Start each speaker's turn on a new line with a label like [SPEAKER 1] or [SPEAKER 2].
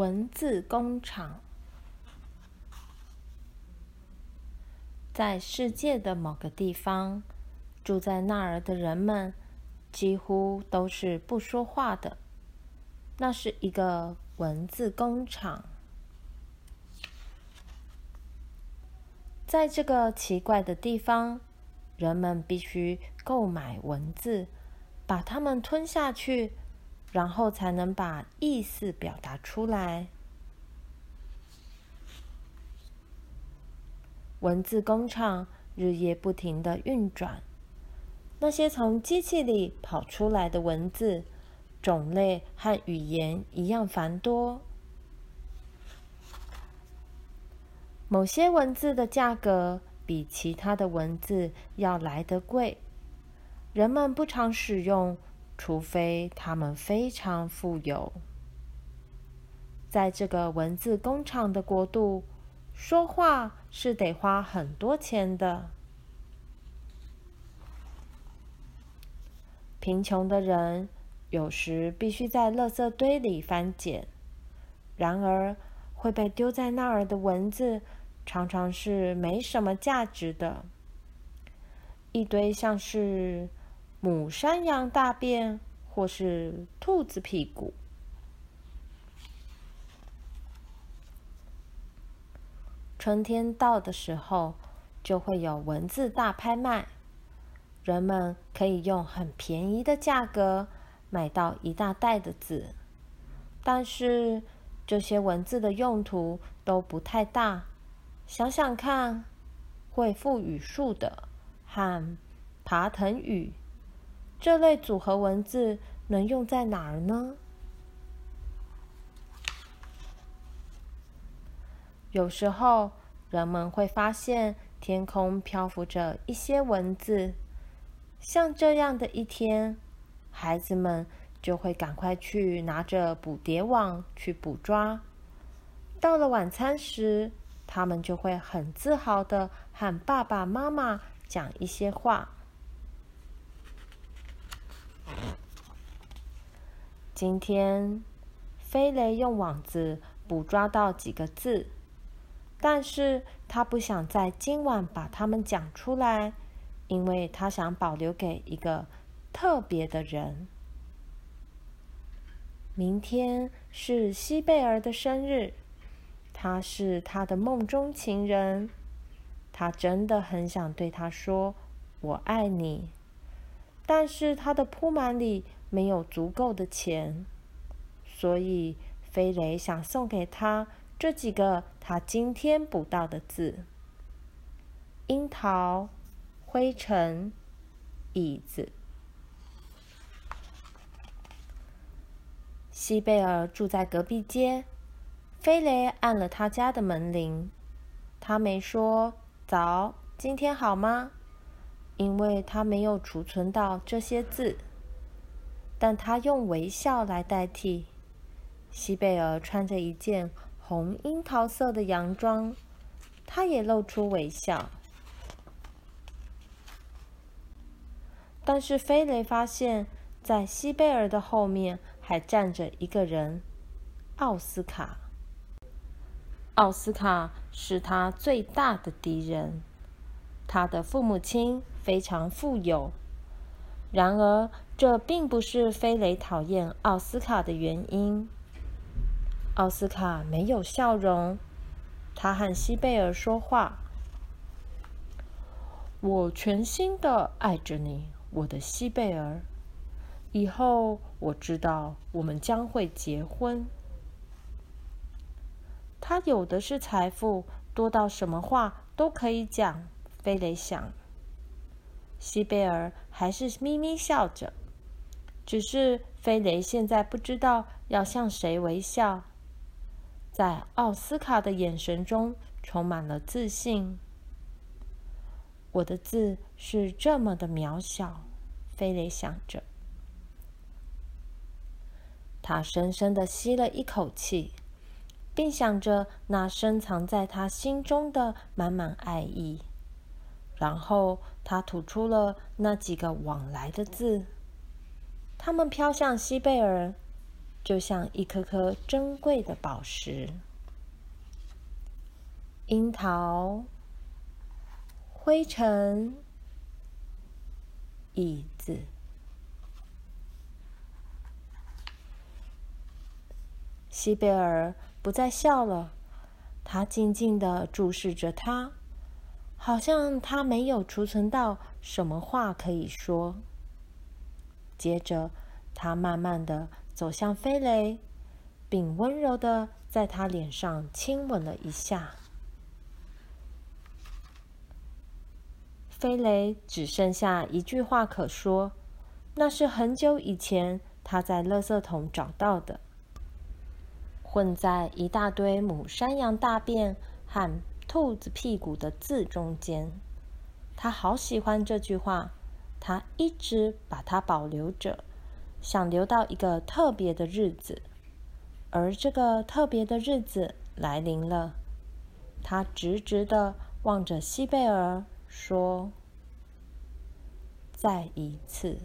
[SPEAKER 1] 文字工厂。在世界的某个地方，住在那儿的人们几乎都是不说话的。那是一个文字工厂。在这个奇怪的地方，人们必须购买文字，把它们吞下去，然后才能把意思表达出来。文字工厂日夜不停的运转，那些从机器里跑出来的文字，种类和语言一样繁多。某些文字的价格比其他的文字要来得贵，人们不常使用，除非他们非常富有。在这个文字工厂的国度，说话是得花很多钱的。贫穷的人有时必须在垃圾堆里翻捡，然而会被丢在那儿的文字。常常是没什么价值的，一堆像是母山羊大便或是兔子屁股。春天到的时候，就会有文字大拍卖，人们可以用很便宜的价格买到一大袋的字，但是这些文字的用途都不太大。想想看，会赋语数的和爬藤语这类组合文字能用在哪儿呢？有时候人们会发现天空漂浮着一些文字，像这样的一天，孩子们就会赶快去拿着捕蝶网去捕抓。到了晚餐时，他们就会很自豪的和爸爸妈妈讲一些话。今天，飞雷用网子捕捉到几个字，但是他不想在今晚把它们讲出来，因为他想保留给一个特别的人。明天是西贝尔的生日。他是他的梦中情人，他真的很想对他说“我爱你”，但是他的铺满里没有足够的钱，所以飞雷想送给他这几个他今天捕到的字：樱桃、灰尘、椅子。西贝尔住在隔壁街。飞雷按了他家的门铃，他没说“早，今天好吗？”因为他没有储存到这些字，但他用微笑来代替。西贝尔穿着一件红樱桃色的洋装，他也露出微笑。但是飞雷发现，在西贝尔的后面还站着一个人——奥斯卡。奥斯卡是他最大的敌人。他的父母亲非常富有，然而这并不是飞雷讨厌奥斯卡的原因。奥斯卡没有笑容，他和西贝尔说话：“我全心的爱着你，我的西贝尔。以后我知道我们将会结婚。”他有的是财富，多到什么话都可以讲。飞雷想，西贝尔还是咪咪笑着，只是飞雷现在不知道要向谁微笑。在奥斯卡的眼神中充满了自信。我的字是这么的渺小，飞雷想着。他深深的吸了一口气。并想着那深藏在他心中的满满爱意，然后他吐出了那几个往来的字，他们飘向西贝尔。就像一颗颗珍贵的宝石。樱桃、灰尘、椅子。西贝尔不再笑了，他静静地注视着他，好像他没有储存到什么话可以说。接着，他慢慢地走向飞雷，并温柔地在他脸上亲吻了一下。飞雷只剩下一句话可说，那是很久以前他在垃圾桶找到的。混在一大堆母山羊大便和兔子屁股的字中间，他好喜欢这句话，他一直把它保留着，想留到一个特别的日子。而这个特别的日子来临了，他直直的望着西贝尔，说：“再一次。”